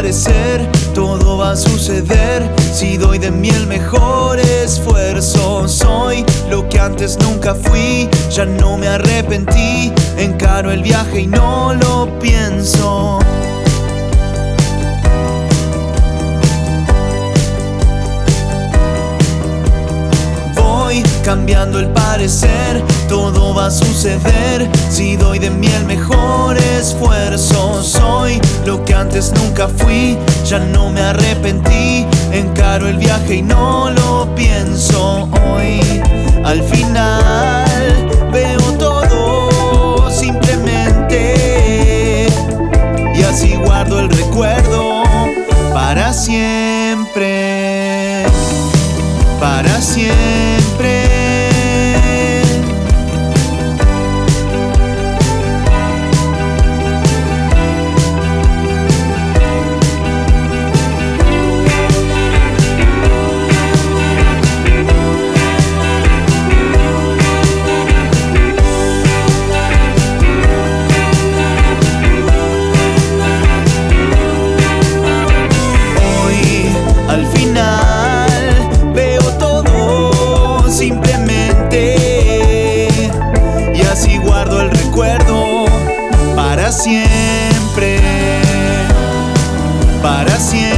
parecer, todo va a suceder. Si doy de mí el mejor esfuerzo, soy lo que antes nunca fui. Ya no me arrepentí, encaro el viaje y no lo pienso. Voy cambiando el parecer, todo va a suceder. Si doy de mí el mejor esfuerzo, nunca fui, ya no me arrepentí, encaro el viaje y no lo pienso hoy. Al final veo todo simplemente y así guardo el recuerdo para siempre, para siempre. siempre, para siempre.